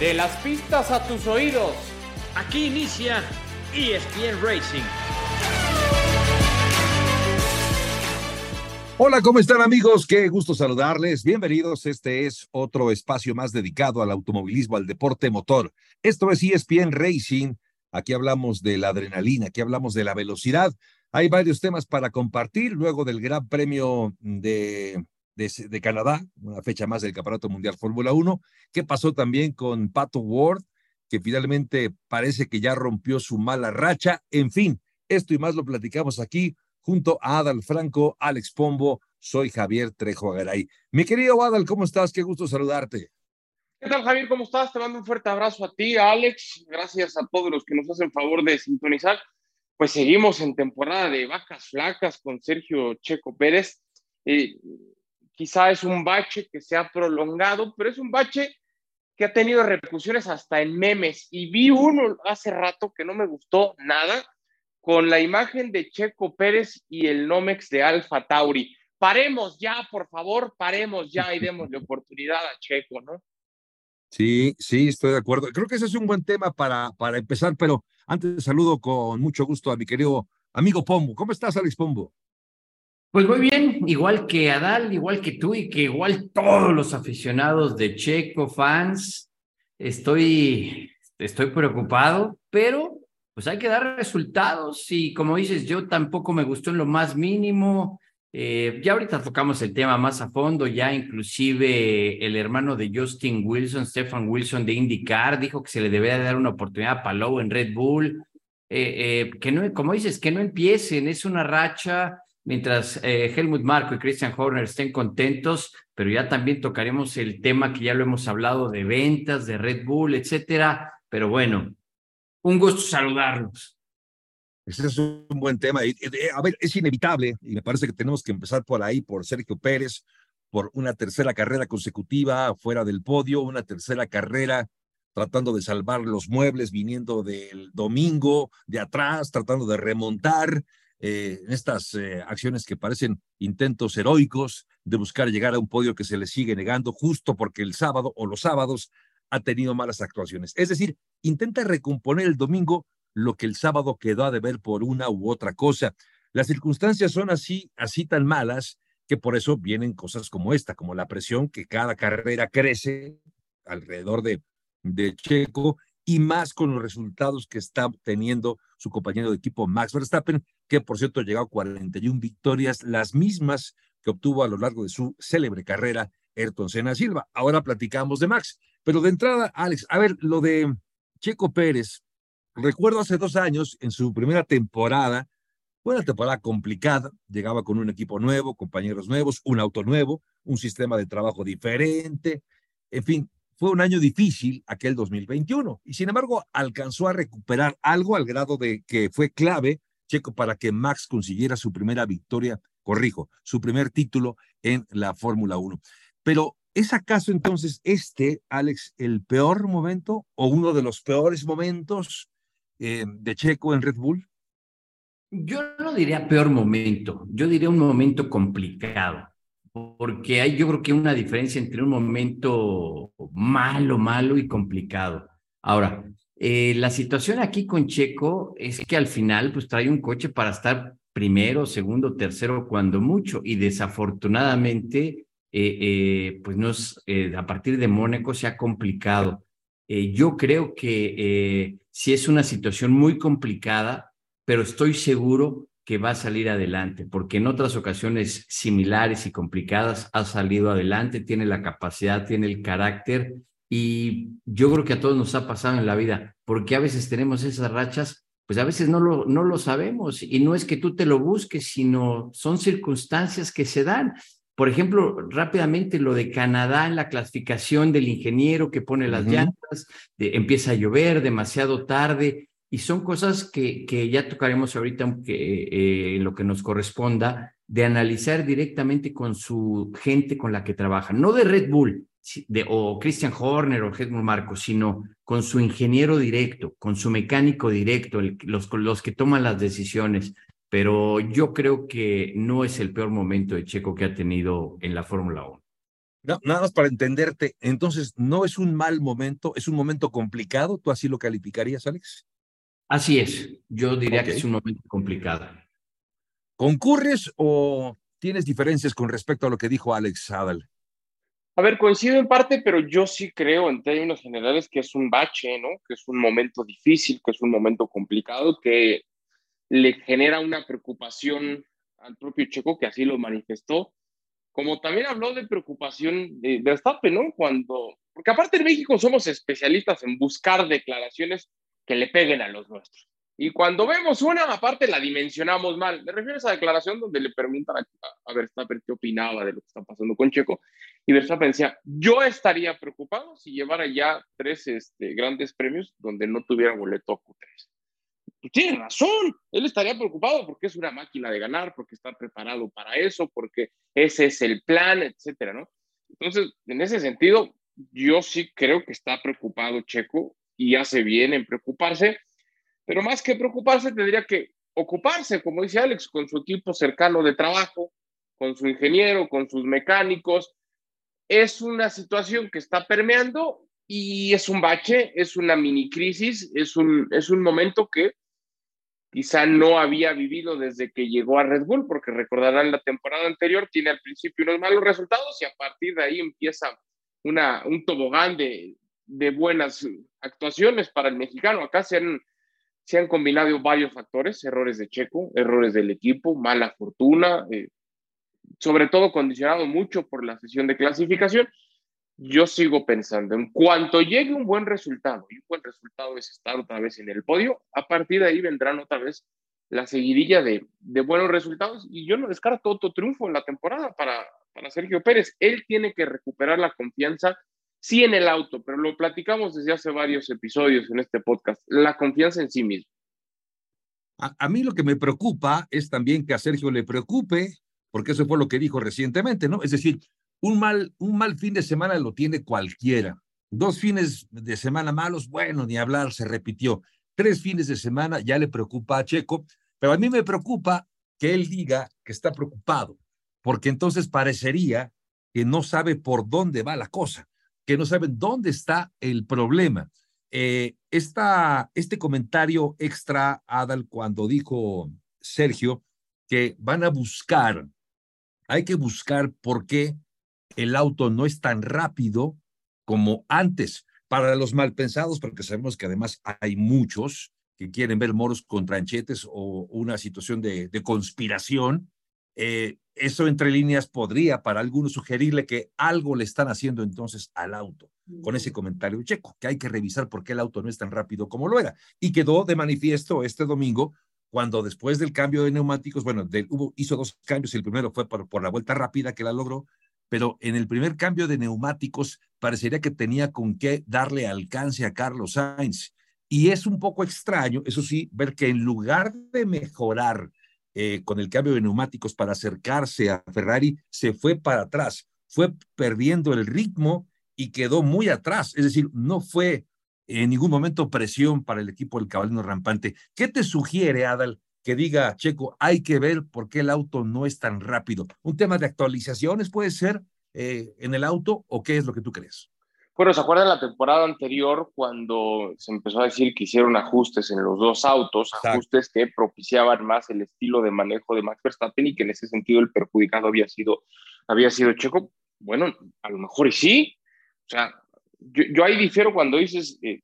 De las pistas a tus oídos. Aquí inicia ESPN Racing. Hola, ¿cómo están amigos? Qué gusto saludarles. Bienvenidos. Este es otro espacio más dedicado al automovilismo, al deporte motor. Esto es ESPN Racing. Aquí hablamos de la adrenalina, aquí hablamos de la velocidad. Hay varios temas para compartir luego del Gran Premio de, de, Canadá, una fecha más del Campeonato Mundial Fórmula 1. ¿Qué pasó también con Pato Ward, que finalmente parece que ya rompió su mala racha? En fin, esto y más lo platicamos aquí junto a Adal Franco, Alex Pombo, soy Javier Trejo Agaray. Mi querido Adal, ¿cómo estás? Qué gusto saludarte. ¿Qué tal, Javier? ¿Cómo estás? Te mando un fuerte abrazo a ti, a Alex. Gracias a todos los que nos hacen favor de sintonizar. Pues seguimos en temporada de vacas flacas con Sergio Checo Pérez. Eh, quizá es un bache que se ha prolongado, pero es un bache que ha tenido repercusiones hasta en memes. Y vi uno hace rato que no me gustó nada, con la imagen de Checo Pérez y el Nomex de Alfa Tauri. Paremos ya, por favor, paremos ya y démosle oportunidad a Checo, ¿no? Sí, sí, estoy de acuerdo. Creo que ese es un buen tema para, para empezar, pero antes saludo con mucho gusto a mi querido amigo Pombo. ¿Cómo estás, Alex Pombo? Pues muy bien, igual que Adal, igual que tú y que igual todos los aficionados de Checo, fans, estoy, estoy preocupado, pero pues hay que dar resultados y como dices, yo tampoco me gustó en lo más mínimo. Eh, ya ahorita tocamos el tema más a fondo, ya inclusive el hermano de Justin Wilson, Stefan Wilson de IndyCar, dijo que se le debería dar una oportunidad a Palou en Red Bull. Eh, eh, que no, como dices, que no empiecen, es una racha mientras Helmut Marco y Christian Horner estén contentos, pero ya también tocaremos el tema que ya lo hemos hablado de ventas, de Red Bull, etcétera. Pero bueno, un gusto saludarlos. Ese es un buen tema. A ver, es inevitable y me parece que tenemos que empezar por ahí, por Sergio Pérez, por una tercera carrera consecutiva fuera del podio, una tercera carrera tratando de salvar los muebles, viniendo del domingo de atrás, tratando de remontar eh, estas eh, acciones que parecen intentos heroicos de buscar llegar a un podio que se le sigue negando justo porque el sábado o los sábados ha tenido malas actuaciones. Es decir, intenta recomponer el domingo lo que el sábado quedó a deber por una u otra cosa. Las circunstancias son así, así tan malas que por eso vienen cosas como esta, como la presión que cada carrera crece alrededor de, de Checo y más con los resultados que está teniendo su compañero de equipo Max Verstappen, que por cierto llegado a 41 victorias, las mismas que obtuvo a lo largo de su célebre carrera Ayrton Senna Silva. Ahora platicamos de Max. Pero de entrada, Alex, a ver, lo de Checo Pérez, recuerdo hace dos años, en su primera temporada, fue una temporada complicada, llegaba con un equipo nuevo, compañeros nuevos, un auto nuevo, un sistema de trabajo diferente, en fin, fue un año difícil aquel 2021 y sin embargo alcanzó a recuperar algo al grado de que fue clave Checo para que Max consiguiera su primera victoria, corrijo, su primer título en la Fórmula 1. Pero ¿Es acaso entonces este, Alex, el peor momento o uno de los peores momentos eh, de Checo en Red Bull? Yo no diría peor momento, yo diría un momento complicado, porque hay yo creo que una diferencia entre un momento malo, malo y complicado. Ahora, eh, la situación aquí con Checo es que al final pues trae un coche para estar primero, segundo, tercero, cuando mucho, y desafortunadamente eh, eh, pues no es, eh, a partir de Mónaco se ha complicado. yo creo que sí es una situación muy complicada, pero estoy seguro que va a salir adelante, porque en otras ocasiones similares y complicadas ha salido adelante, tiene la capacidad, tiene el carácter y yo creo que a todos nos ha pasado en la vida, porque a veces tenemos esas rachas, pues a veces no lo, no lo sabemos y no es que tú te lo busques, sino son circunstancias que se dan. Por ejemplo, rápidamente lo de Canadá en la clasificación del ingeniero que pone las llantas, empieza a llover demasiado tarde y son cosas que, ya tocaremos ahorita eh, en lo que nos corresponda de analizar directamente con su gente con la que trabaja, no de Red Bull o Christian Horner o Helmut Marco, sino con su ingeniero directo, con su mecánico directo, los, los que toman las decisiones pero yo creo que no es el peor momento de Checo que ha tenido en la Fórmula 1. nada más para entenderte, entonces no es un mal momento, es un momento complicado, ¿tú así lo calificarías, Alex? Así es, yo diría que es un momento complicado. ¿Concurres o tienes diferencias con respecto a lo que dijo Alex Adal? A ver, coincido en parte, pero yo sí creo en términos generales que es un bache, ¿no? Que es un momento difícil, que es un momento complicado, que le genera una preocupación al propio Checo, que así lo manifestó, como también habló de preocupación de Verstappen, ¿no? Cuando, porque aparte en México somos especialistas en buscar declaraciones que le peguen a los nuestros. Y cuando vemos una, aparte la dimensionamos mal. Me refiero a esa declaración donde le preguntan a, a Verstappen qué opinaba de lo que está pasando con Checo. Y Verstappen decía, yo estaría preocupado si llevara ya tres este, grandes premios donde no tuviera boleto Q3 pues tiene razón, él estaría preocupado porque es una máquina de ganar, porque está preparado para eso, porque ese es el plan, etcétera, ¿no? Entonces, en ese sentido, yo sí creo que está preocupado Checo y hace bien en preocuparse, pero más que preocuparse, tendría que ocuparse, como dice Alex, con su equipo cercano de trabajo, con su ingeniero, con sus mecánicos. Es una situación que está permeando y es un bache, es una mini crisis, es un, es un momento que quizá no había vivido desde que llegó a Red Bull, porque recordarán la temporada anterior, tiene al principio unos malos resultados y a partir de ahí empieza una, un tobogán de, de buenas actuaciones para el mexicano. Acá se han, se han combinado varios factores, errores de Checo, errores del equipo, mala fortuna, eh, sobre todo condicionado mucho por la sesión de clasificación yo sigo pensando, en cuanto llegue un buen resultado, y un buen resultado es estar otra vez en el podio, a partir de ahí vendrán otra vez la seguidilla de, de buenos resultados, y yo no descarto otro triunfo en la temporada para, para Sergio Pérez. Él tiene que recuperar la confianza, sí en el auto, pero lo platicamos desde hace varios episodios en este podcast, la confianza en sí mismo. A, mí lo que me preocupa es también que a Sergio le preocupe, porque eso fue lo que dijo recientemente, ¿no? Es decir, un mal, un mal fin de semana lo tiene cualquiera. Dos fines de semana malos, bueno, ni hablar, se repitió. Tres fines de semana ya le preocupa a Checo, pero a mí me preocupa que él diga que está preocupado, porque entonces parecería que no sabe por dónde va la cosa, que no sabe dónde está el problema. Eh, esta, este comentario extra, Adal, cuando dijo Sergio que van a buscar, hay que buscar por qué el auto no es tan rápido como antes. Para los malpensados, porque sabemos que además hay muchos que quieren ver moros con tranchetes o una situación de, conspiración, eh, eso entre líneas podría para algunos sugerirle que algo le están haciendo entonces al auto, con ese comentario checo, que hay que revisar por qué el auto no es tan rápido como lo era. Y quedó de manifiesto este domingo cuando después del cambio de neumáticos, bueno, hubo, hizo dos cambios, el primero fue por, la vuelta rápida que la logró, pero en el primer cambio de neumáticos parecería que tenía con qué darle alcance a Carlos Sainz. Y es un poco extraño, eso sí, ver que en lugar de mejorar eh, con el cambio de neumáticos para acercarse a Ferrari, se fue para atrás, fue perdiendo el ritmo y quedó muy atrás. Es decir, no fue en ningún momento presión para el equipo del caballino rampante. ¿Qué te sugiere, Adal, que diga, Checo, hay que ver por qué el auto no es tan rápido. ¿Un tema de actualizaciones puede ser eh, en el auto o qué es lo que tú crees? Bueno, ¿se acuerdan la temporada anterior cuando se empezó a decir que hicieron ajustes en los dos autos, ajustes que propiciaban más el estilo de manejo de Max Verstappen y que en ese sentido el perjudicado había sido, había sido Checo? Bueno, a lo mejor y sí. O sea, yo, yo ahí difiero cuando dices, eh,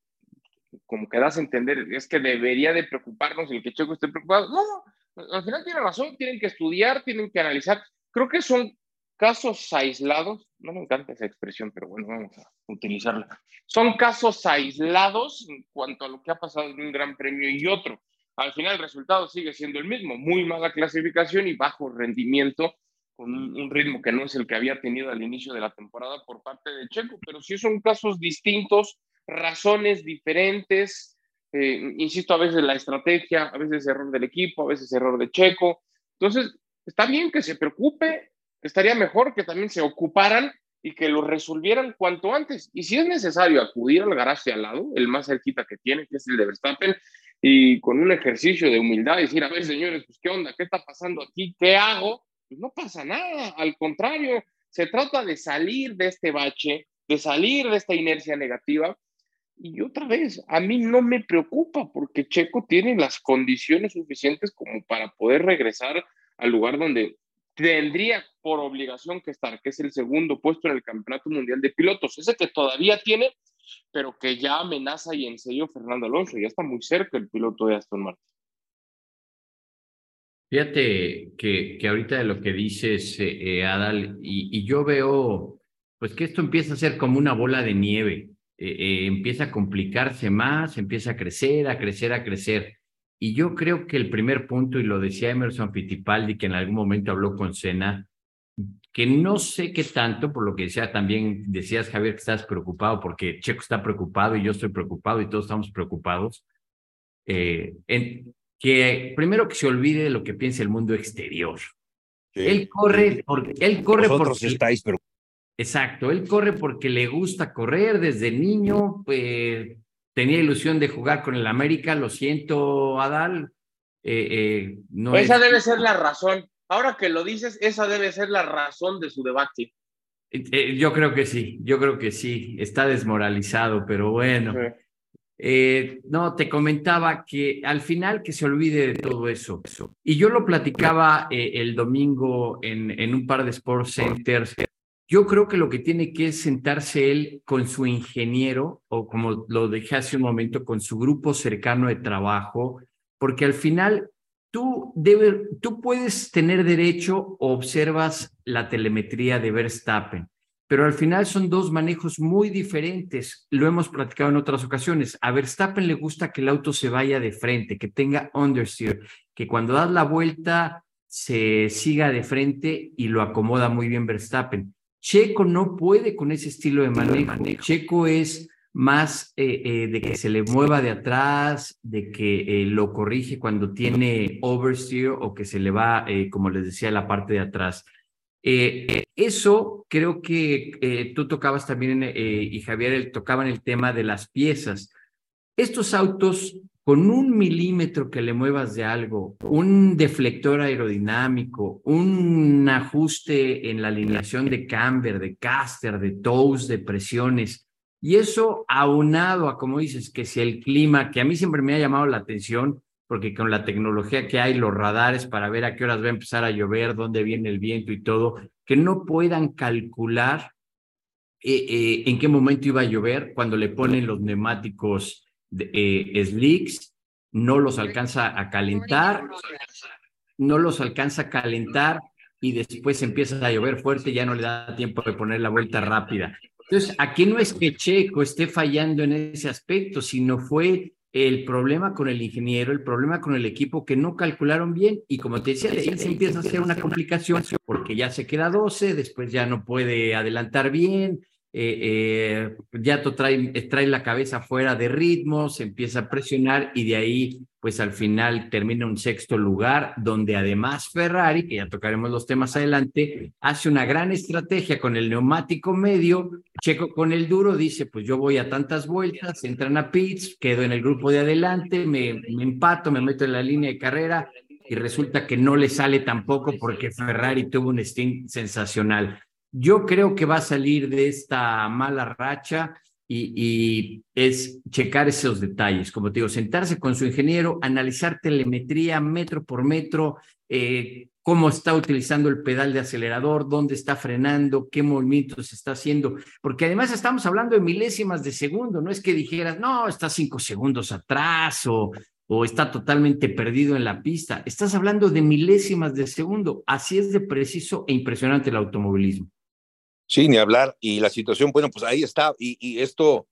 como que das a entender, es que debería de preocuparnos el que Checo esté preocupado. No, al final tiene razón, tienen que estudiar, tienen que analizar. Creo que son casos aislados, no me encanta esa expresión, pero bueno, vamos a utilizarla. Son casos aislados en cuanto a lo que ha pasado en un gran premio y otro. Al final el resultado sigue siendo el mismo, muy mala clasificación y bajo rendimiento, con un ritmo que no es el que había tenido al inicio de la temporada por parte de Checo, pero sí son casos distintos razones diferentes. Eh, insisto, a veces la estrategia, a veces error del equipo, a veces error de Checo. Entonces, está bien que se preocupe, estaría mejor que también se ocuparan y que lo resolvieran cuanto antes. Y si es necesario acudir al garaje al lado, el más cerquita que tiene, que es el de Verstappen, y con un ejercicio de humildad decir, a ver, señores, pues qué onda, qué está pasando aquí, qué hago, pues no pasa nada, al contrario, se trata de salir de este bache, de salir de esta inercia negativa. Y otra vez, a mí no me preocupa porque Checo tiene las condiciones suficientes como para poder regresar al lugar donde tendría por obligación que estar, que es el segundo puesto en el Campeonato Mundial de Pilotos, ese que todavía tiene, pero que ya amenaza y en serio Fernando Alonso, ya está muy cerca el piloto de Aston Martin. Fíjate que, ahorita de lo que dices, eh, eh, Adal, y, yo veo, pues que esto empieza a ser como una bola de nieve, eh, empieza a complicarse más, empieza a crecer, a crecer, a crecer. Y yo creo que el primer punto, y lo decía Emerson Fittipaldi, que en algún momento habló con Sena, que no sé qué tanto, por lo que decía también, decías Javier que estás preocupado porque Checo está preocupado y yo estoy preocupado y todos estamos preocupados, eh, en, que primero que se olvide de lo que piensa el mundo exterior. Él corre porque él corre porque estáis pero Exacto, él corre porque le gusta correr desde niño, pues tenía ilusión de jugar con el América, lo siento, Adal. Eh, eh, no esa debe ser la razón. Ahora que lo dices, esa debe ser la razón de su debate. Eh, yo creo que sí, yo creo que sí, está desmoralizado, pero bueno. no, te comentaba que al final que se olvide de todo eso. Y yo lo platicaba el domingo en, en un par de Sports Centers yo creo que lo que tiene que es sentarse él con su ingeniero, o como lo dejé hace un momento, con su grupo cercano de trabajo, porque al final tú, tú puedes tener derecho o observas la telemetría de Verstappen, pero al final son dos manejos muy diferentes. Lo hemos platicado en otras ocasiones. A Verstappen le gusta que el auto se vaya de frente, que tenga understeer, que cuando das la vuelta se siga de frente y lo acomoda muy bien Verstappen. Checo no puede con ese estilo de manejo. Checo es más eh, eh, de que se le mueva de atrás, de que eh, lo corrige cuando tiene oversteer o que se le va, como les decía, la parte de atrás. eso creo que tú tocabas también y Javier tocaban el tema de las piezas. Estos autos con un milímetro que le muevas de algo, un deflector aerodinámico, un ajuste en la alineación de camber, de caster, de toes, de presiones, y eso aunado a, como dices, que si el clima, que a mí siempre me ha llamado la atención, porque con la tecnología que hay, los radares para ver a qué horas va a empezar a llover, dónde viene el viento y todo, que no puedan calcular eh, eh, en qué momento iba a llover cuando le ponen los neumáticos eh, slicks, no los alcanza a calentar, no los alcanza a calentar y después empieza a llover fuerte, ya no le da tiempo de poner la vuelta rápida. Entonces, aquí no es que Checo esté fallando en ese aspecto, sino fue el problema con el ingeniero, el problema con el equipo que no calcularon bien y como te decía, ahí se empieza a hacer una complicación porque ya se queda 12, después ya no puede adelantar bien, eh, eh, ya trae, trae la cabeza fuera de ritmo, empieza a presionar y de ahí, pues al final termina un sexto lugar, donde además Ferrari, que ya tocaremos los temas adelante, hace una gran estrategia con el neumático medio, Checo con el duro, dice, pues yo voy a tantas vueltas, entran a pits, quedo en el grupo de adelante, me, me empato, me meto en la línea de carrera y resulta que no le sale tampoco porque Ferrari tuvo un stint sensacional. Yo creo que va a salir de esta mala racha y, es checar esos detalles, como te digo, sentarse con su ingeniero, analizar telemetría metro por metro, eh, cómo está utilizando el pedal de acelerador, dónde está frenando, qué movimientos está haciendo, porque además estamos hablando de milésimas de segundo, no es que dijeras, no, está cinco segundos atrás o, o está totalmente perdido en la pista, estás hablando de milésimas de segundo, así es de preciso e impresionante el automovilismo. Sí, ni hablar. Y la situación, bueno, pues ahí está. Y, esto,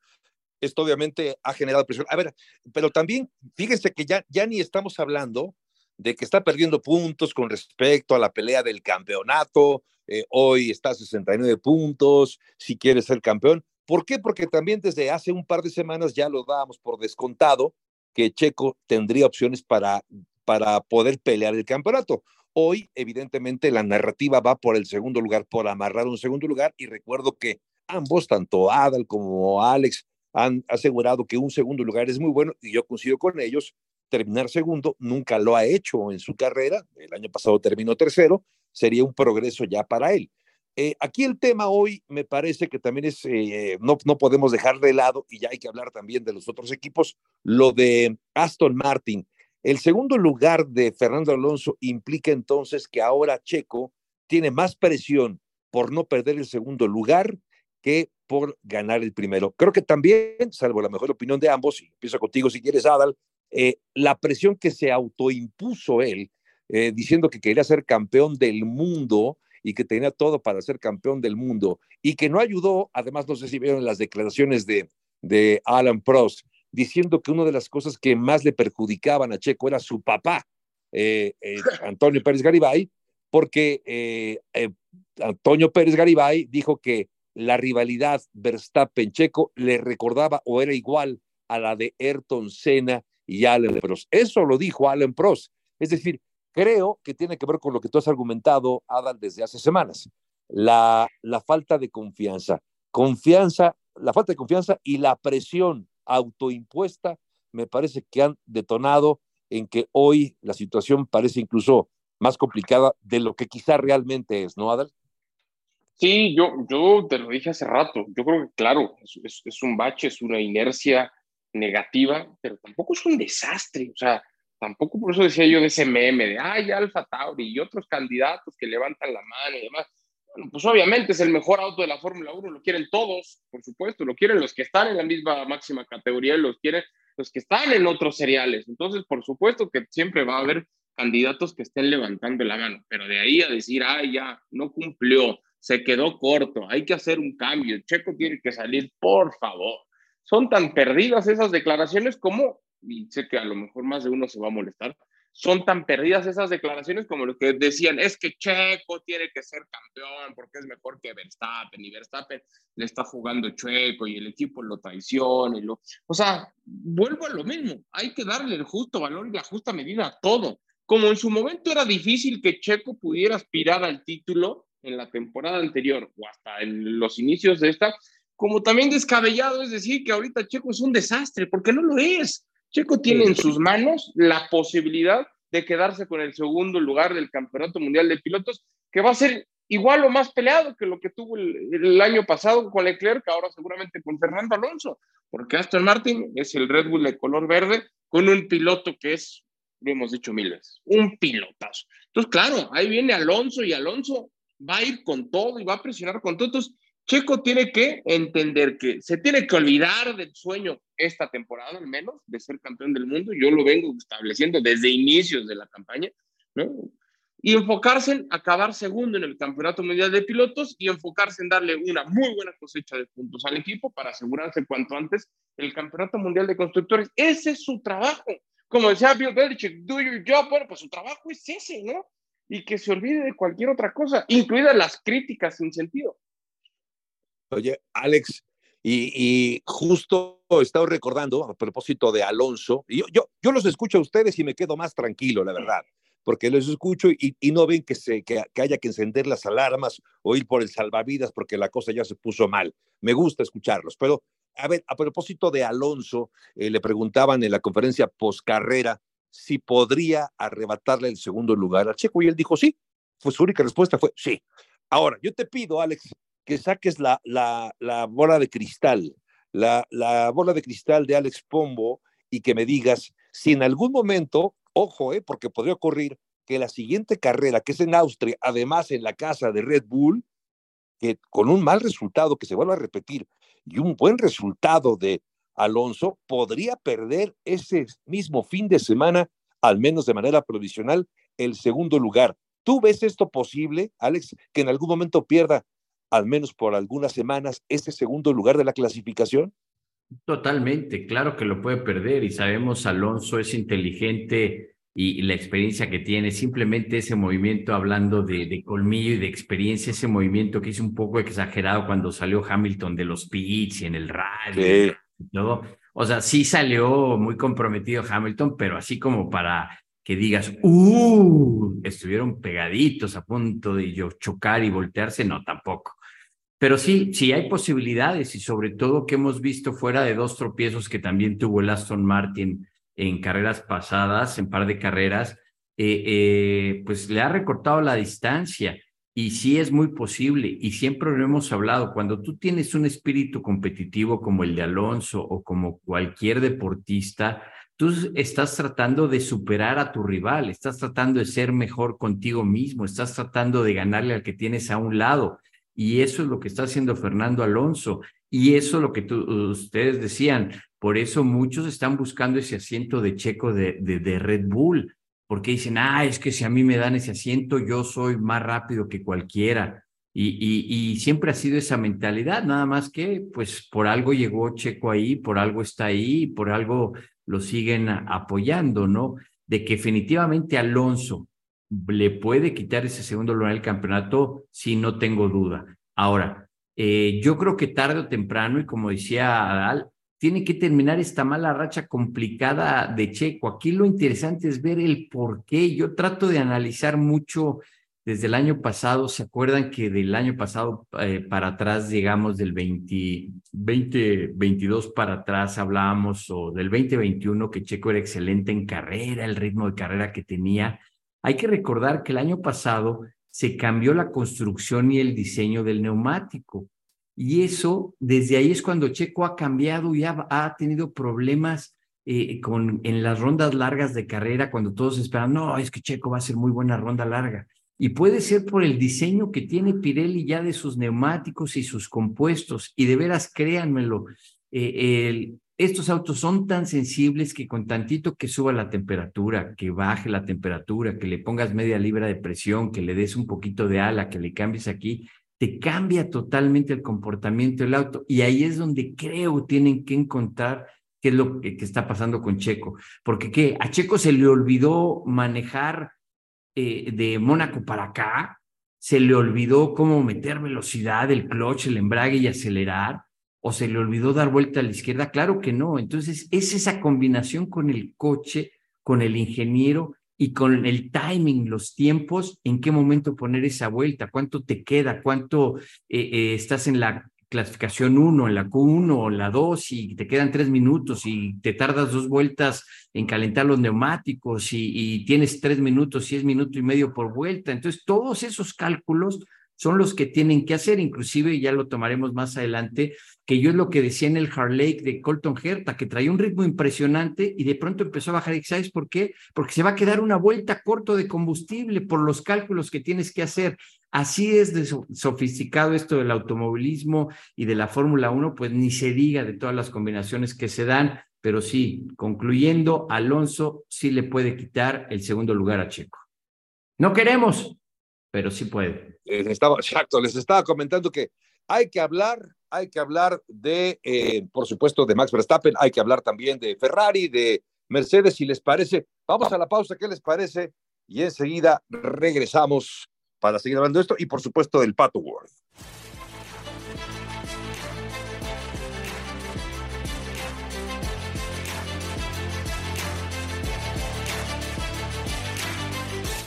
esto obviamente ha generado presión. A ver, pero también fíjense que ya, ya ni estamos hablando de que está perdiendo puntos con respecto a la pelea del campeonato. Eh, hoy está a 69 puntos, si quiere ser campeón. ¿Por qué? Porque también desde hace un par de semanas ya lo dábamos por descontado que Checo tendría opciones para, para poder pelear el campeonato. Hoy, evidentemente, la narrativa va por el segundo lugar, por amarrar un segundo lugar, y recuerdo que ambos, tanto Adal como Alex, han asegurado que un segundo lugar es muy bueno, y yo coincido con ellos, terminar segundo nunca lo ha hecho en su carrera, el año pasado terminó tercero, sería un progreso ya para él. eh, aquí el tema hoy me parece que también es, eh, no, no podemos dejar de lado, y ya hay que hablar también de los otros equipos, lo de Aston Martin. El segundo lugar de Fernando Alonso implica entonces que ahora Checo tiene más presión por no perder el segundo lugar que por ganar el primero. Creo que también, salvo la mejor opinión de ambos, y empiezo contigo si quieres, Adal, eh, la presión que se autoimpuso él, diciendo que quería ser campeón del mundo, y que tenía todo para ser campeón del mundo y que no ayudó, además no sé si vieron las declaraciones de, de Alan Prost, diciendo que una de las cosas que más le perjudicaban a Checo era su papá, eh, eh, Antonio Pérez Garibay, porque eh, Antonio Pérez Garibay dijo que la rivalidad Verstappen-Checo le recordaba o era igual a la de Ayrton Senna y Alan Prost. Eso lo dijo Alan Prost. Es decir, creo que tiene que ver con lo que tú has argumentado, Adal, desde hace semanas. La, la falta de confianza. Confianza, la falta de confianza y la presión autoimpuesta me parece que han detonado en que hoy la situación parece incluso más complicada de lo que quizá realmente es, ¿no, Adal? Sí, yo, yo te lo dije hace rato. Yo creo que, claro, es, es un bache, es una inercia negativa, pero tampoco es un desastre. O sea, Tampoco por eso decía yo de ese meme de, ay, Alfa Tauri y otros candidatos que levantan la mano y demás. Bueno, pues obviamente es el mejor auto de la Fórmula 1, lo quieren todos, por supuesto, lo quieren los que están en la misma máxima categoría, los quieren los que están en otros seriales. Entonces, por supuesto que siempre va a haber candidatos que estén levantando la mano, pero de ahí a decir, ay, ya, no cumplió, se quedó corto, hay que hacer un cambio, Checo tiene que salir, por favor. Son tan perdidas esas declaraciones como y sé que a lo mejor más de uno se va a molestar, son tan perdidas esas declaraciones como lo que decían, es que Checo tiene que ser campeón porque es mejor que Verstappen y Verstappen le está jugando Checo y el equipo lo traiciona. Y lo... O sea, vuelvo a lo mismo, hay que darle el justo valor y la justa medida a todo. Como en su momento era difícil que Checo pudiera aspirar al título en la temporada anterior o hasta en los inicios de esta, como también descabellado es decir que ahorita Checo es un desastre, porque no lo es. Checo tiene en sus manos la posibilidad de quedarse con el segundo lugar del Campeonato Mundial de Pilotos, que va a ser igual o más peleado que lo que tuvo el, año pasado con Leclerc, ahora seguramente con Fernando Alonso, porque Aston Martin es el Red Bull de color verde con un piloto que es, lo hemos dicho mil veces, un pilotazo. Entonces, claro, ahí viene Alonso y Alonso va a ir con todo y va a presionar con todo. Entonces, Checo tiene que entender que se tiene que olvidar del sueño esta temporada, al menos, de ser campeón del mundo. Yo lo vengo estableciendo desde inicios de la campaña, ¿no? Y enfocarse en acabar segundo en el Campeonato Mundial de Pilotos y enfocarse en darle una muy buena cosecha de puntos al equipo para asegurarse cuanto antes el Campeonato Mundial de Constructores. Ese es su trabajo. Como decía Bill Belichick, do your job. Bueno, pues su trabajo es ese, ¿no? Y que se olvide de cualquier otra cosa, incluidas las críticas sin sentido. Oye, Alex, y, justo he estado recordando a propósito de Alonso, y yo, yo, yo, los escucho a ustedes y me quedo más tranquilo, la verdad, porque los escucho y, y no ven que, se, que, haya que encender las alarmas o ir por el salvavidas porque la cosa ya se puso mal. Me gusta escucharlos, pero a ver, a propósito de Alonso, eh, le preguntaban en la conferencia carrera si podría arrebatarle el segundo lugar a Checo y él dijo sí. Pues su única respuesta fue sí. Ahora, yo te pido, Alex, que saques la, la, la bola de cristal, la, la, bola de cristal de Alex Pombo y que me digas si en algún momento, ojo, eh, porque podría ocurrir que la siguiente carrera, que es en Austria, además en la casa de Red Bull, que con un mal resultado que se vuelva a repetir y un buen resultado de Alonso, podría perder ese mismo fin de semana, al menos de manera provisional, el segundo lugar. ¿Tú ves esto posible, Alex, que en algún momento pierda al menos por algunas semanas, ese segundo lugar de la clasificación? Totalmente, claro que lo puede perder y sabemos Alonso es inteligente y, la experiencia que tiene, simplemente ese movimiento hablando de, colmillo y de experiencia, ese movimiento que hizo un poco exagerado cuando salió Hamilton de los pits y en el radio y todo. O sea, sí salió muy comprometido Hamilton, pero así como para que digas, ¡uh! Estuvieron pegaditos a punto de chocar y voltearse, no, tampoco. Pero sí, sí hay posibilidades y sobre todo que hemos visto fuera de dos tropiezos que también tuvo el Aston Martin en carreras pasadas, en par de carreras, eh, eh, pues le ha recortado la distancia. Y sí es muy posible, y siempre lo hemos hablado, cuando tú tienes un espíritu competitivo como el de Alonso o como cualquier deportista, tú estás tratando de superar a tu rival, estás tratando de ser mejor contigo mismo, estás tratando de ganarle al que tienes a un lado. Y eso es lo que está haciendo Fernando Alonso. Y eso es lo que ustedes decían. Por eso muchos están buscando ese asiento de checo de, de, Red Bull, porque dicen, ah, es que si a mí me dan ese asiento, yo soy más rápido que cualquiera. Y, y, y, siempre ha sido esa mentalidad, nada más que, pues, por algo llegó Checo ahí, por algo está ahí, por algo lo siguen apoyando, ¿no? De que definitivamente Alonso le puede quitar ese segundo lugar del campeonato, sí, no tengo duda. Ahora, eh, yo creo que tarde o temprano, y como decía Adal, tiene que terminar esta mala racha complicada de Checo. Aquí lo interesante es ver el por qué. Yo trato de analizar mucho desde el año pasado, ¿se acuerdan que del año pasado eh, para atrás, llegamos del 20, 2022 para atrás, hablábamos, o del 2021, que Checo era excelente en carrera, el ritmo de carrera que tenía? Hay que recordar que el año pasado se cambió la construcción y el diseño del neumático. Y eso, desde ahí es cuando Checo ha cambiado y ha, ha tenido problemas eh, con, en las rondas largas de carrera, cuando todos esperan, no, es que Checo va a ser muy buena ronda larga. Y puede ser por el diseño que tiene Pirelli ya de sus neumáticos y sus compuestos. Y de veras, créanmelo, eh, estos autos son tan sensibles que con tantito que suba la temperatura, que baje la temperatura, que le pongas media libra de presión, que le des un poquito de ala, que le cambies aquí, te cambia totalmente el comportamiento del auto. Y ahí es donde creo tienen que encontrar qué es lo que, está pasando con Checo. Porque ¿qué? a Checo se le olvidó manejar eh, de Mónaco para acá, se le olvidó cómo meter velocidad, el clutch, el embrague y acelerar, o se le olvidó dar vuelta a la izquierda, claro que no. Entonces, es esa combinación con el coche, con el ingeniero y con el timing, los tiempos, en qué momento poner esa vuelta, cuánto te queda, cuánto eh, eh, estás en la clasificación 1, en la Q1 o la 2 y te quedan tres minutos y te tardas dos vueltas en calentar los neumáticos y, tienes tres minutos y es minuto y medio por vuelta. Entonces, todos esos cálculos son los que tienen que hacer, inclusive ya lo tomaremos más adelante, que yo es lo que decía en el Harley de Colton Herta, que traía un ritmo impresionante y de pronto empezó a bajar. ¿Sabes por qué? Porque se va a quedar una vuelta corto de combustible por los cálculos que tienes que hacer. Así es de sofisticado esto del automovilismo y de la Fórmula 1, pues ni se diga de todas las combinaciones que se dan, pero sí, concluyendo, Alonso sí le puede quitar el segundo lugar a Checo. No queremos, pero sí puede. Les estaba, exacto, les estaba comentando que hay que hablar, hay que hablar de, eh, por supuesto, de Max Verstappen, hay que hablar también de Ferrari, de Mercedes, si les parece. Vamos a la pausa, ¿qué les parece? Y enseguida regresamos para seguir hablando de esto y por supuesto del Pato World.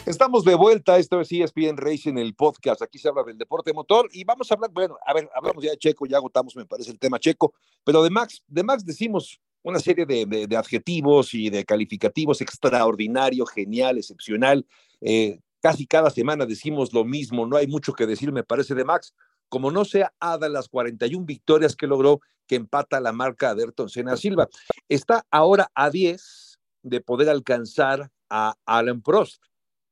Estamos de vuelta, esto es ESPN Racing, el podcast. Aquí se habla del deporte motor y vamos a hablar, bueno, a ver, hablamos ya de Checo, ya agotamos, me parece, el tema Checo, pero de Max, de Max decimos una serie de, adjetivos y de calificativos extraordinario, genial, excepcional. Eh, Casi cada semana decimos lo mismo, no hay mucho que decir, me parece, de Max. Como no sea Ada las 41 victorias que logró, que empata la marca de Ayrton Senna Silva. Está ahora a 10 de poder alcanzar a Alan Prost.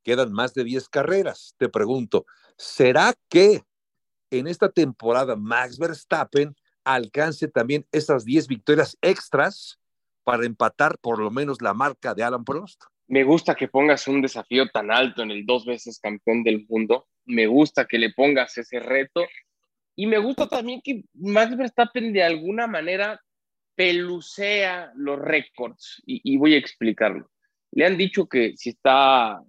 Quedan más de 10 carreras. Te pregunto, ¿será que en esta temporada Max Verstappen alcance también esas 10 victorias extras para empatar por lo menos la marca de Alan Prost? Me gusta que pongas un desafío tan alto en el dos veces campeón del mundo. Me gusta que le pongas ese reto. Y me gusta también que Max Verstappen de alguna manera pelucea los récords. Y, voy a explicarlo. Le han dicho que si está,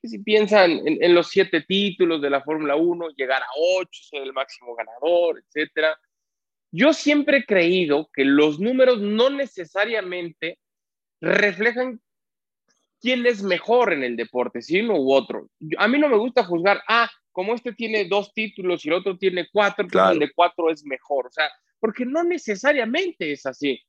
que si piensan en, en los siete títulos de la Fórmula 1, llegar a ocho, ser el máximo ganador, etcétera. Yo siempre he creído que los números no necesariamente reflejan quién es mejor en el deporte, si uno u otro. A mí no me gusta juzgar, ah, como este tiene dos títulos y el otro tiene cuatro, el de cuatro es mejor. O sea, porque no necesariamente es así.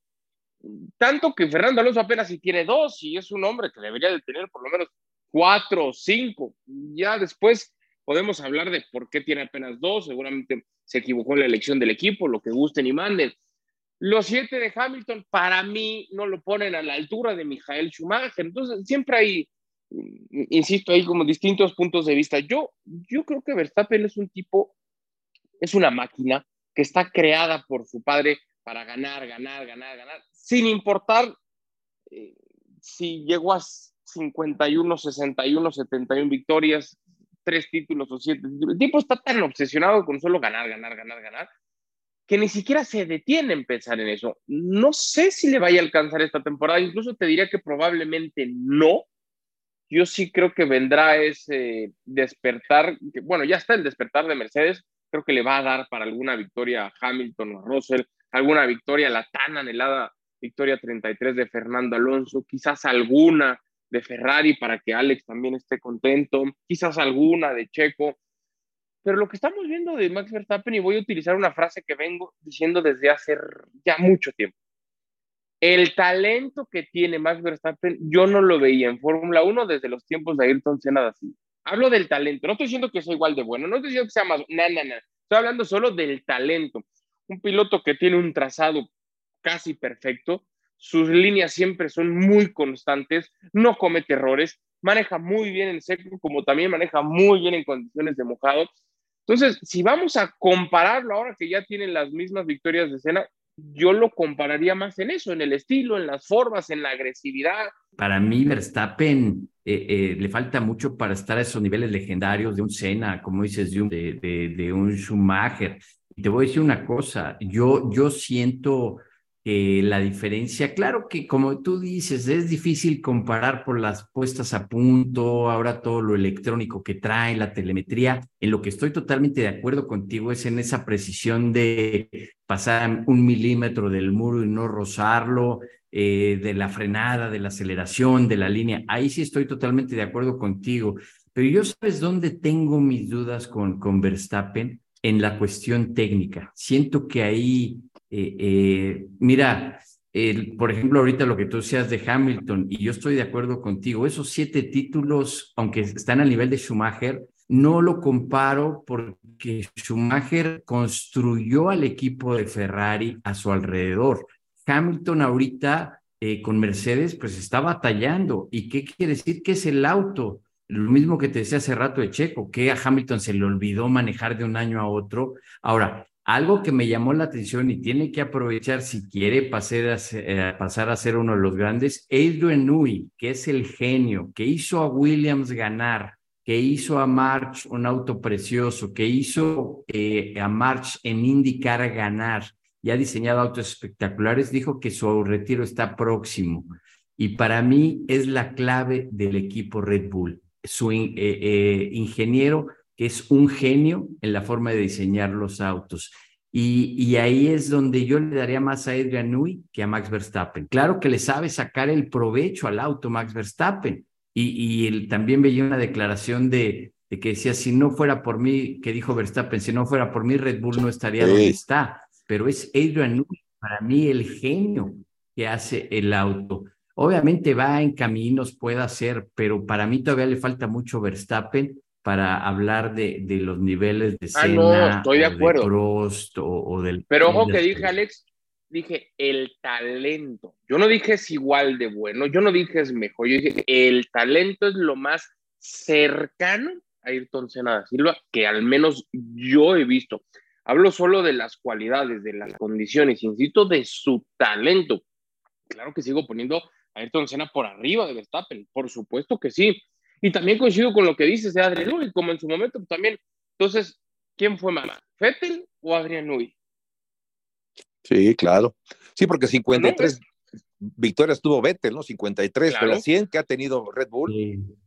Tanto que Fernando Alonso apenas si tiene dos y es un hombre que debería de tener por lo menos cuatro cinco. Ya después podemos hablar de por qué tiene apenas dos, seguramente se equivocó en la elección del equipo, lo que gusten y manden. Los siete de Hamilton, para mí, no lo ponen a la altura de Michael Schumacher. Entonces, siempre hay, insisto, hay como distintos puntos de vista. Yo, yo creo que Verstappen es un tipo, es una máquina que está creada por su padre para ganar, ganar, ganar, ganar, sin importar eh, si llegó a 51, 61, 71 victorias, tres títulos o siete. El tipo está tan obsesionado con solo ganar, ganar, ganar, ganar, que ni siquiera se detiene en pensar en eso. No sé si le vaya a alcanzar esta temporada, incluso te diría que probablemente no. Yo sí creo que vendrá ese despertar, bueno, ya está el despertar de Mercedes, creo que le va a dar para alguna victoria a Hamilton o a Russell, alguna victoria, la tan anhelada victoria 33 de Fernando Alonso, quizás alguna de Ferrari para que Alex también esté contento, quizás alguna de Checo. Pero lo que estamos viendo de Max Verstappen, y voy a utilizar una frase que vengo diciendo desde hace ya mucho tiempo. El talento que tiene Max Verstappen, yo no lo veía en Fórmula 1 desde los tiempos de Ayrton Senna así. Hablo del talento, no estoy diciendo que sea igual de bueno, no estoy diciendo que sea más, no, no, no. Estoy hablando solo del talento. Un piloto que tiene un trazado casi perfecto, sus líneas siempre son muy constantes, no comete errores, maneja muy bien en seco, como también maneja muy bien en condiciones de mojado. Entonces, si vamos a compararlo ahora que ya tienen las mismas victorias de escena, yo lo compararía más en eso, en el estilo, en las formas, en la agresividad. Para mí, Verstappen eh, eh, le falta mucho para estar a esos niveles legendarios de un Senna, como dices, de un, de, de un Schumacher. Y te voy a decir una cosa, yo, yo siento eh, la diferencia, claro que como tú dices, es difícil comparar por las puestas a punto, ahora todo lo electrónico que trae, la telemetría. En lo que estoy totalmente de acuerdo contigo es en esa precisión de pasar un milímetro del muro y no rozarlo, eh, de la frenada, de la aceleración, de la línea. Ahí sí estoy totalmente de acuerdo contigo. Pero yo sabes dónde tengo mis dudas con, con Verstappen en la cuestión técnica. Siento que ahí eh, eh, mira, por ejemplo, ahorita lo que tú decías de Hamilton, y yo estoy de acuerdo contigo, esos siete títulos, aunque están al nivel de Schumacher, no lo comparo porque Schumacher construyó al equipo de Ferrari a su alrededor. Hamilton ahorita eh, con Mercedes, pues está batallando. ¿Y qué quiere decir? Que es el auto. Lo mismo que te decía hace rato de Checo, que a Hamilton se le olvidó manejar de un año a otro. Ahora, algo que me llamó la atención y tiene que aprovechar si quiere pasar a, ser, eh, pasar a ser uno de los grandes, Adrian Newey, que es el genio, que hizo a Williams ganar, que hizo a March un auto precioso, que hizo eh, a March en IndyCar ganar y ha diseñado autos espectaculares, dijo que su retiro está próximo. Y para mí es la clave del equipo Red Bull. Su eh, ingeniero que es un genio en la forma de diseñar los autos. Y, ahí es donde yo le daría más a Adrian Newey que a Max Verstappen. Claro que le sabe sacar el provecho al auto Max Verstappen. Y, él también veía una declaración de, que decía, si no fuera por mí, que dijo Verstappen, si no fuera por mí, Red Bull no estaría donde está. Pero es Adrian Newey, para mí, el genio que hace el auto. Obviamente va en caminos, puede hacer, pero para mí todavía le falta mucho Verstappen para hablar de, de los niveles de ah, no, estoy de acuerdo. Prost o, del... Pero ojo que dije, Alex, dije el talento. Yo no dije es igual de bueno, yo no dije es mejor, yo dije el talento es lo más cercano a Ayrton Senna Silva que al menos yo he visto. Hablo solo de las cualidades, de las condiciones, insisto, de su talento. Claro que sigo poniendo a Ayrton Senna por arriba de Verstappen, por supuesto que sí. Y también coincido con lo que dices de Adrián Nui, como en su momento pues, también. Entonces, ¿quién fue más? ¿Fettel o Adrián Nui? Sí, claro. Sí, porque 53 victorias tuvo Vettel, ¿no? 53, pero las 100 que ha tenido Red Bull,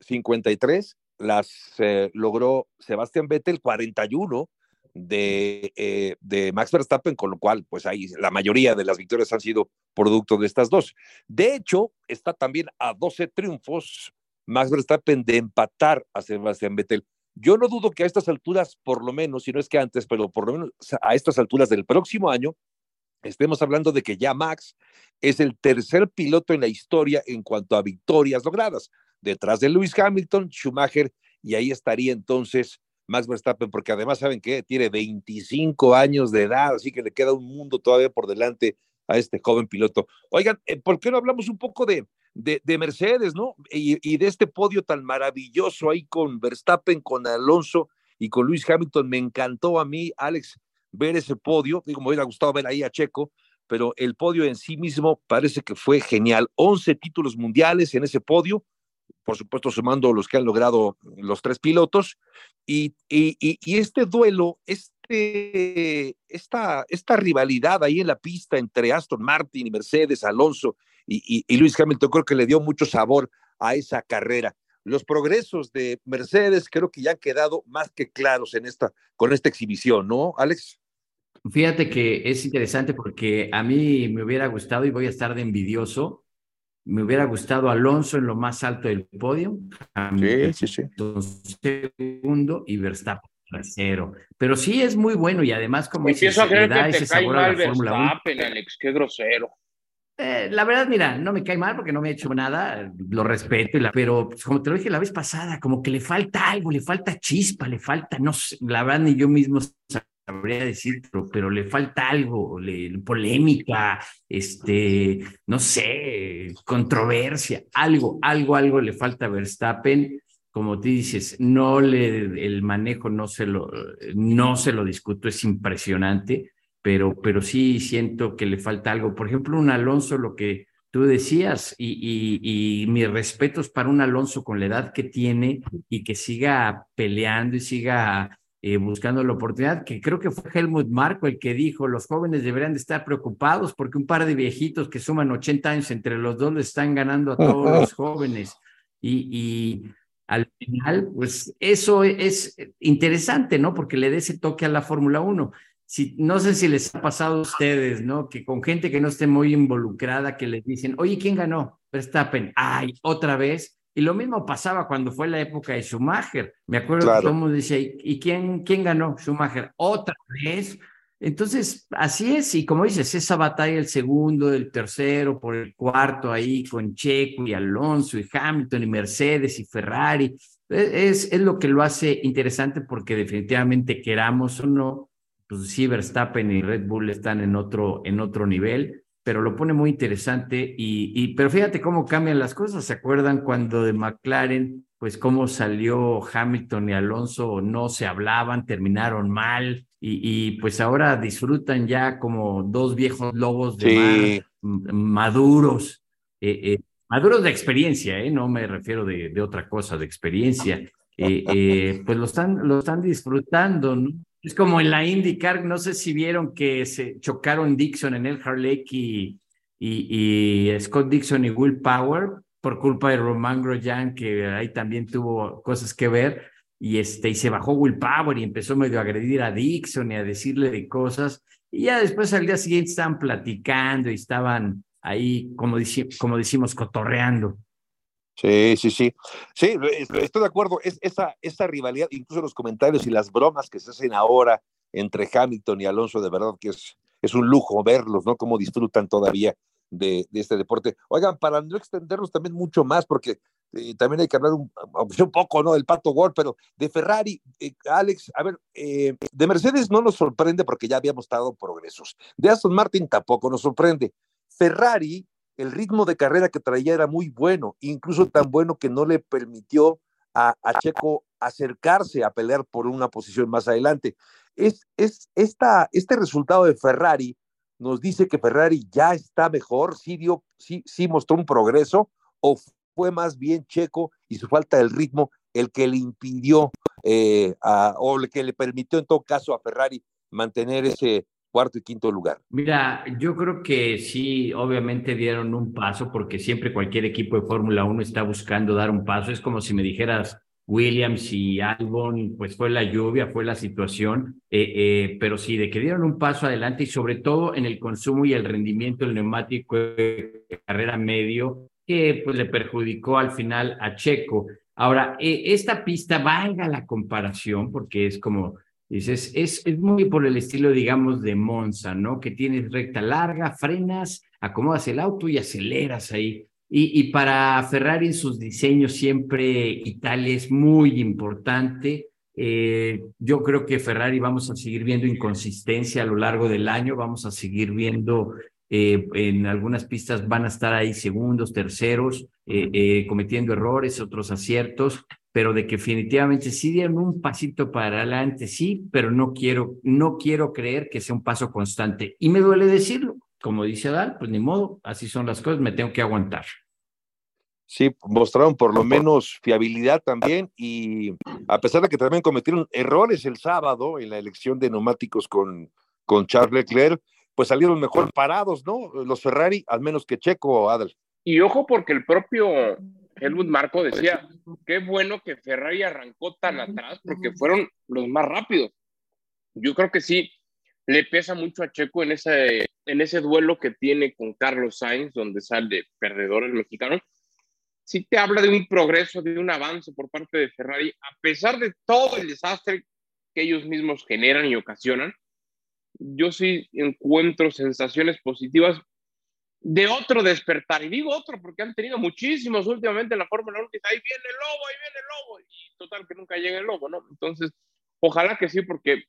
53 las eh, logró Sebastián Vettel, 41 de, eh, de Max Verstappen, con lo cual, pues ahí la mayoría de las victorias han sido producto de estas dos. De hecho, está también a 12 triunfos Max Verstappen de empatar a Sebastián Vettel. Yo no dudo que a estas alturas, por lo menos, si no es que antes, pero por lo menos a estas alturas del próximo año, estemos hablando de que ya Max es el tercer piloto en la historia en cuanto a victorias logradas, detrás de Lewis Hamilton, Schumacher y ahí estaría entonces Max Verstappen, porque además saben que tiene 25 años de edad, así que le queda un mundo todavía por delante a este joven piloto. Oigan, eh, ¿por qué no hablamos un poco de, de, Mercedes, ¿no? Y, de este podio tan maravilloso ahí con Verstappen, con Alonso y con Luis Hamilton. Me encantó a mí, Alex, ver ese podio. Digo, me hubiera gustado ver ahí a Checo, pero el podio en sí mismo parece que fue genial. 11 títulos mundiales en ese podio, por supuesto sumando los que han logrado los tres pilotos. Y, y, este duelo, este, esta, esta rivalidad ahí en la pista entre Aston Martin y Mercedes, Alonso y, y, Luis Hamilton creo que le dio mucho sabor a esa carrera. Los progresos de Mercedes creo que ya han quedado más que claros en esta, con esta exhibición, ¿no, Alex? Fíjate que es interesante porque a mí me hubiera gustado y voy a estar de envidioso. Me hubiera gustado Alonso en lo más alto del podio. Sí, sí, sí. Segundo y Verstappen tercero. Pero sí es muy bueno y además como Empiezo a creer que te cae mal Verstappen, Alex, qué grosero. Eh, la verdad, mira, no me cae mal porque no me ha hecho nada, lo respeto, pero pues, como te lo dije la vez pasada, como que le falta algo, le falta chispa, le falta, no sé, la verdad ni yo mismo sabría decir, pero, le falta algo, polémica, este, no sé, controversia, algo, algo, algo le falta a Verstappen. Como tú dices, no le, el manejo no se lo, no se lo discuto, es impresionante pero, pero sí siento que le falta algo. Por ejemplo, un Alonso, lo que tú decías, y, y, mis respetos para un Alonso con la edad que tiene y que siga peleando y siga eh, buscando la oportunidad, que creo que fue Helmut Marco el que dijo, los jóvenes deberían de estar preocupados porque un par de viejitos que suman 80 años entre los dos le están ganando a todos los jóvenes. Y, y al final, pues eso es interesante, ¿no? Porque le dé ese toque a la Fórmula 1 si, no sé si les ha pasado a ustedes, ¿no? Que con gente que no esté muy involucrada, que les dicen, oye, ¿quién ganó? Verstappen, ay, otra vez. Y lo mismo pasaba cuando fue la época de Schumacher. Me acuerdo que todo el mundo decía, ¿y quién, quién ganó? Schumacher, otra vez. Entonces, así es, y como dices, esa batalla el segundo, el tercero, por el cuarto ahí con Checo y Alonso y Hamilton y Mercedes y Ferrari, e, es, es lo que lo hace interesante porque definitivamente queramos o no, pues sí, Verstappen y Red Bull están en otro, en otro nivel, pero lo pone muy interesante y, y, pero fíjate cómo cambian las cosas. ¿Se acuerdan cuando de McLaren, pues cómo salió Hamilton y Alonso, no se hablaban, terminaron mal y, y pues ahora disfrutan ya como dos viejos lobos de mar, maduros, eh, eh, maduros de experiencia, ¿eh? no me refiero de, de otra cosa, de experiencia. Eh, eh, pues lo están, lo están disfrutando, ¿no? Es como en la IndyCar, no sé si vieron que se chocaron Dixon en el Lake y, y, Scott Dixon y Will Power por culpa de Roman Grosjean, que ahí también tuvo cosas que ver, y, este, y se bajó Will Power y empezó medio a agredir a Dixon y a decirle de cosas, y ya después al día siguiente estaban platicando y estaban ahí, como, como decimos, cotorreando. Sí, sí, sí. Sí, estoy de acuerdo. Es, esa, esa rivalidad, incluso los comentarios y las bromas que se hacen ahora entre Hamilton y Alonso, de verdad que es, es un lujo verlos, ¿no? Cómo disfrutan todavía de, este deporte. Oigan, para no extendernos también mucho más, porque eh, también hay que hablar un, un, poco, ¿no? Del Pato World, pero de Ferrari, eh, Alex, a ver, eh, de Mercedes no nos sorprende porque ya habíamos dado progresos. De Aston Martin tampoco nos sorprende. Ferrari el ritmo de carrera que traía era muy bueno, incluso tan bueno que no le permitió a, Checo acercarse a pelear por una posición más adelante. Es, es esta, este resultado de Ferrari nos dice que Ferrari ya está mejor, sí, sí, sí mostró un progreso, o fue más bien Checo y su falta del ritmo el que le impidió eh, o el que le permitió en todo caso a Ferrari mantener ese, cuarto y quinto lugar? Mira, yo creo que sí, obviamente dieron un paso porque siempre cualquier equipo de Fórmula 1 está buscando dar un paso. Es como si me dijeras Williams y Albon, pues fue la lluvia, fue la situación, eh, eh, pero sí, de que dieron un paso adelante y sobre todo en el consumo y el rendimiento del neumático de carrera medio, que pues le perjudicó al final a Checo. Ahora, eh, esta pista, valga la comparación, porque es como Dices, es, es muy por el estilo, digamos, de Monza, ¿no? Que tienes recta larga, frenas, acomodas el auto y aceleras ahí. Y, y para Ferrari en sus diseños siempre Italia es muy importante. Eh, yo creo que Ferrari vamos a seguir viendo inconsistencia a lo largo del año, vamos a seguir viendo eh, en algunas pistas van a estar ahí segundos, terceros, eh, cometiendo errores, otros aciertos, pero de que definitivamente sí dieron un pasito para adelante, sí, pero no quiero, no quiero creer que sea un paso constante. Y me duele decirlo, como dice Adal, pues ni modo, así son las cosas, me tengo que aguantar. Sí, mostraron por lo menos fiabilidad también y a pesar de que también cometieron errores el sábado en la elección de neumáticos con, con Charles Leclerc, pues salieron mejor parados, ¿no? Los Ferrari, al menos que Checo o Adel. Y ojo porque el propio Helmut Marco decía, qué bueno que Ferrari arrancó tan atrás porque fueron los más rápidos. Yo creo que sí, le pesa mucho a Checo en ese, en ese duelo que tiene con Carlos Sainz, donde sale perdedor el mexicano. Sí te habla de un progreso, de un avance por parte de Ferrari, a pesar de todo el desastre que ellos mismos generan y ocasionan. Yo sí encuentro sensaciones positivas de otro despertar. Y digo otro porque han tenido muchísimos últimamente en la Fórmula 1 ahí viene el lobo, ahí viene el lobo. Y total que nunca llega el lobo, ¿no? Entonces, ojalá que sí, porque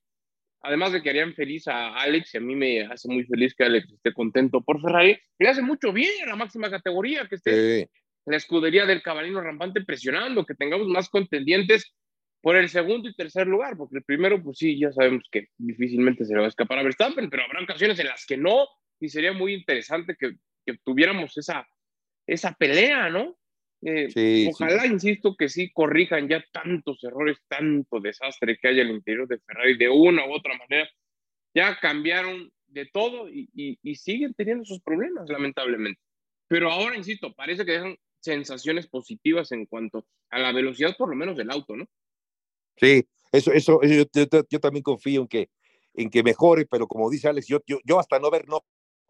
además de que harían feliz a Alex, y a mí me hace muy feliz que Alex esté contento por Ferrari, le hace mucho bien en la máxima categoría, que esté la escudería del caballino rampante presionando, que tengamos más contendientes por el segundo y tercer lugar, porque el primero, pues sí, ya sabemos que difícilmente se le va a escapar a Verstappen, pero habrá ocasiones en las que no, y sería muy interesante que, que tuviéramos esa, esa pelea, ¿no? Eh, ojalá, insisto, que sí corrijan ya tantos errores, tanto desastre que hay al interior de Ferrari de una u otra manera. Ya cambiaron de todo y, y, siguen teniendo sus problemas, lamentablemente. Pero ahora, insisto, parece que dejan sensaciones positivas en cuanto a la velocidad, por lo menos del auto, ¿no? Sí, eso, eso, yo, yo, también confío en que, en que mejore, pero como dice Alex, yo, yo, yo hasta no ver, no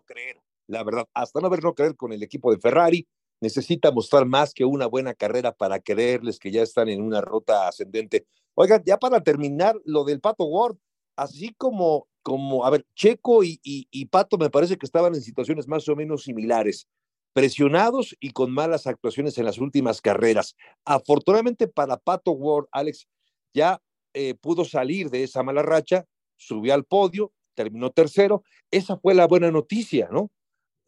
creer, la verdad, hasta no ver, no creer con el equipo de Ferrari, necesita mostrar más que una buena carrera para creerles que ya están en una ruta ascendente. Oigan, ya para terminar, lo del Pato Ward, así como, como a ver, Checo y, y, Pato me parece que estaban en situaciones más o menos similares, presionados y con malas actuaciones en las últimas carreras. Afortunadamente para Pato Ward, Alex, ya eh, pudo salir de esa mala racha, subió al podio, terminó tercero. Esa fue la buena noticia, ¿no?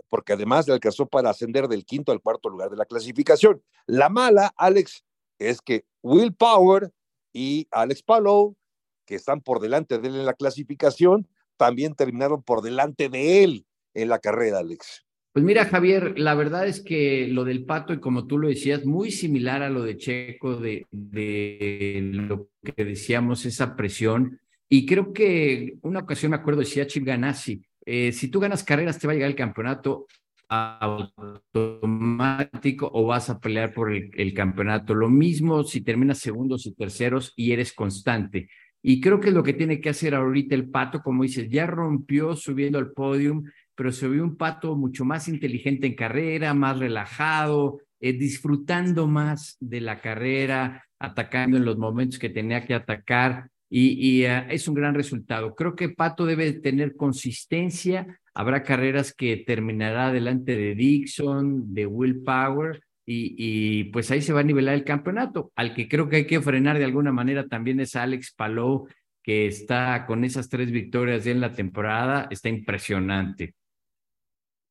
porque además le alcanzó para ascender del quinto al cuarto lugar de la clasificación. La mala, Alex, es que Will Power y Alex Palou, que están por delante de él en la clasificación, también terminaron por delante de él en la carrera, Alex. Pues mira, Javier, la verdad es que lo del pato, y como tú lo decías, muy similar a lo de Checo, de, de lo que decíamos, esa presión. Y creo que una ocasión me acuerdo, decía Chip Ganassi, eh, si tú ganas carreras, te va a llegar el campeonato automático o vas a pelear por el, campeonato. Lo mismo si terminas segundos y terceros y eres constante. Y creo que lo que tiene que hacer ahorita el pato, como dices, ya rompió subiendo al podium, pero se vio un pato mucho más inteligente en carrera, más relajado, eh, disfrutando más de la carrera, atacando en los momentos que tenía que atacar y, eh, es un gran resultado. Creo que Pato debe tener consistencia. Habrá carreras que terminará delante de Dixon, de Will Power, y, y, pues ahí se va a nivelar el campeonato. Al que creo que hay que frenar de alguna manera también es Alex Palou, que está con esas tres victorias ya en la temporada, está impresionante.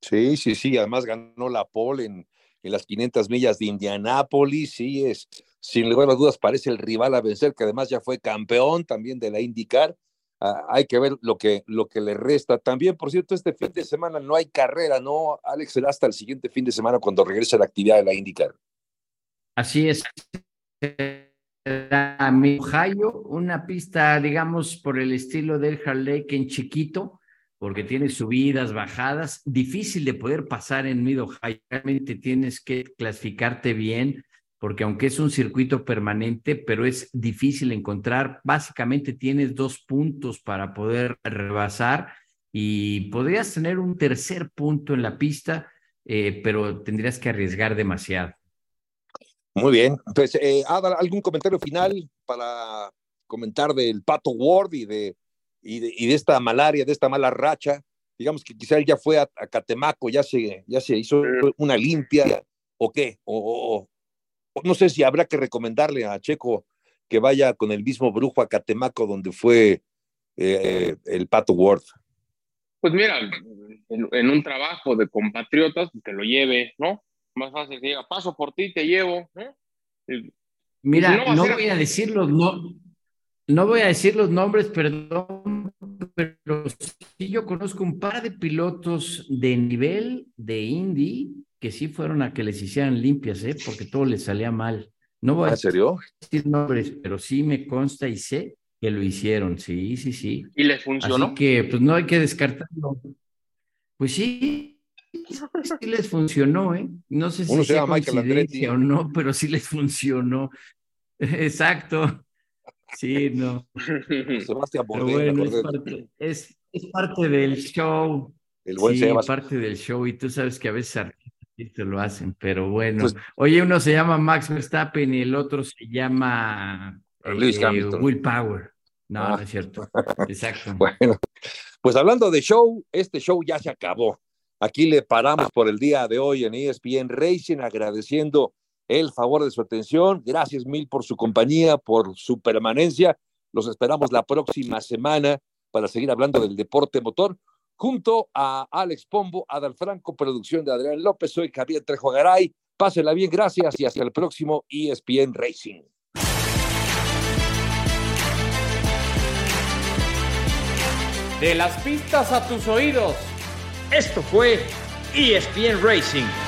Sí, sí, sí, además ganó la pole en, en las 500 millas de Indianápolis, sí, es, sin lugar a dudas parece el rival a vencer, que además ya fue campeón también de la IndyCar. Ah, hay que ver lo que, lo que le resta. También, por cierto, este fin de semana no hay carrera, ¿no? Alex, será hasta el siguiente fin de semana cuando regrese a la actividad de la IndyCar. Así es. Ohio, una pista, digamos, por el estilo del Lake en chiquito, porque tiene subidas, bajadas, difícil de poder pasar en Mid Ohio. Realmente tienes que clasificarte bien porque aunque es un circuito permanente, pero es difícil encontrar, básicamente tienes dos puntos para poder rebasar y podrías tener un tercer punto en la pista, eh, pero tendrías que arriesgar demasiado. Muy bien, entonces, eh, ¿algún comentario final para comentar del Pato Ward y de, y de, y de esta malaria, de esta mala racha? Digamos que quizá él ya fue a, Catemaco, ya se, ya se hizo una limpia, o qué? O, no sé si habrá que recomendarle a Checo que vaya con el mismo brujo a Catemaco donde fue eh, el Pato Ward. Pues mira, en, un trabajo de compatriotas, que lo lleve, ¿no? Más fácil que diga, paso por ti, te llevo. Mira, no, voy a decir los no, no voy a decir los nombres, perdón, pero sí yo conozco un par de pilotos de nivel de Indy que sí fueron a que les hicieran limpias, ¿eh? porque todo les salía mal. No voy a decir nombres, pero sí me consta y sé que lo hicieron, sí, sí, sí. ¿Y les funcionó? Así que pues no hay que descartarlo. Pues sí, sí les funcionó, ¿eh? No sé si sea coincidencia o no, pero sí les funcionó. Exacto. Sí, no. Sebastián bueno, es parte, es, parte, del show. El buen sí, parte del show. Y tú sabes que a veces te lo hacen, pero bueno. Pues Oye, uno se llama Max Verstappen y el otro se llama eh, Will Power. No, ah. no es cierto. Exacto. bueno, pues hablando de show, este show ya se acabó. Aquí le paramos por el día de hoy en ESPN Racing, agradeciendo el favor de su atención. Gracias mil por su compañía, por su permanencia. Los esperamos la próxima semana para seguir hablando del deporte motor. Junto a Alex Pombo, Adal Franco, producción de Adrián López, soy Javier Trejo Garay. Pásela bien, gracias y hasta el próximo ESPN Racing. De las pistas a tus oídos. Esto fue ESPN Racing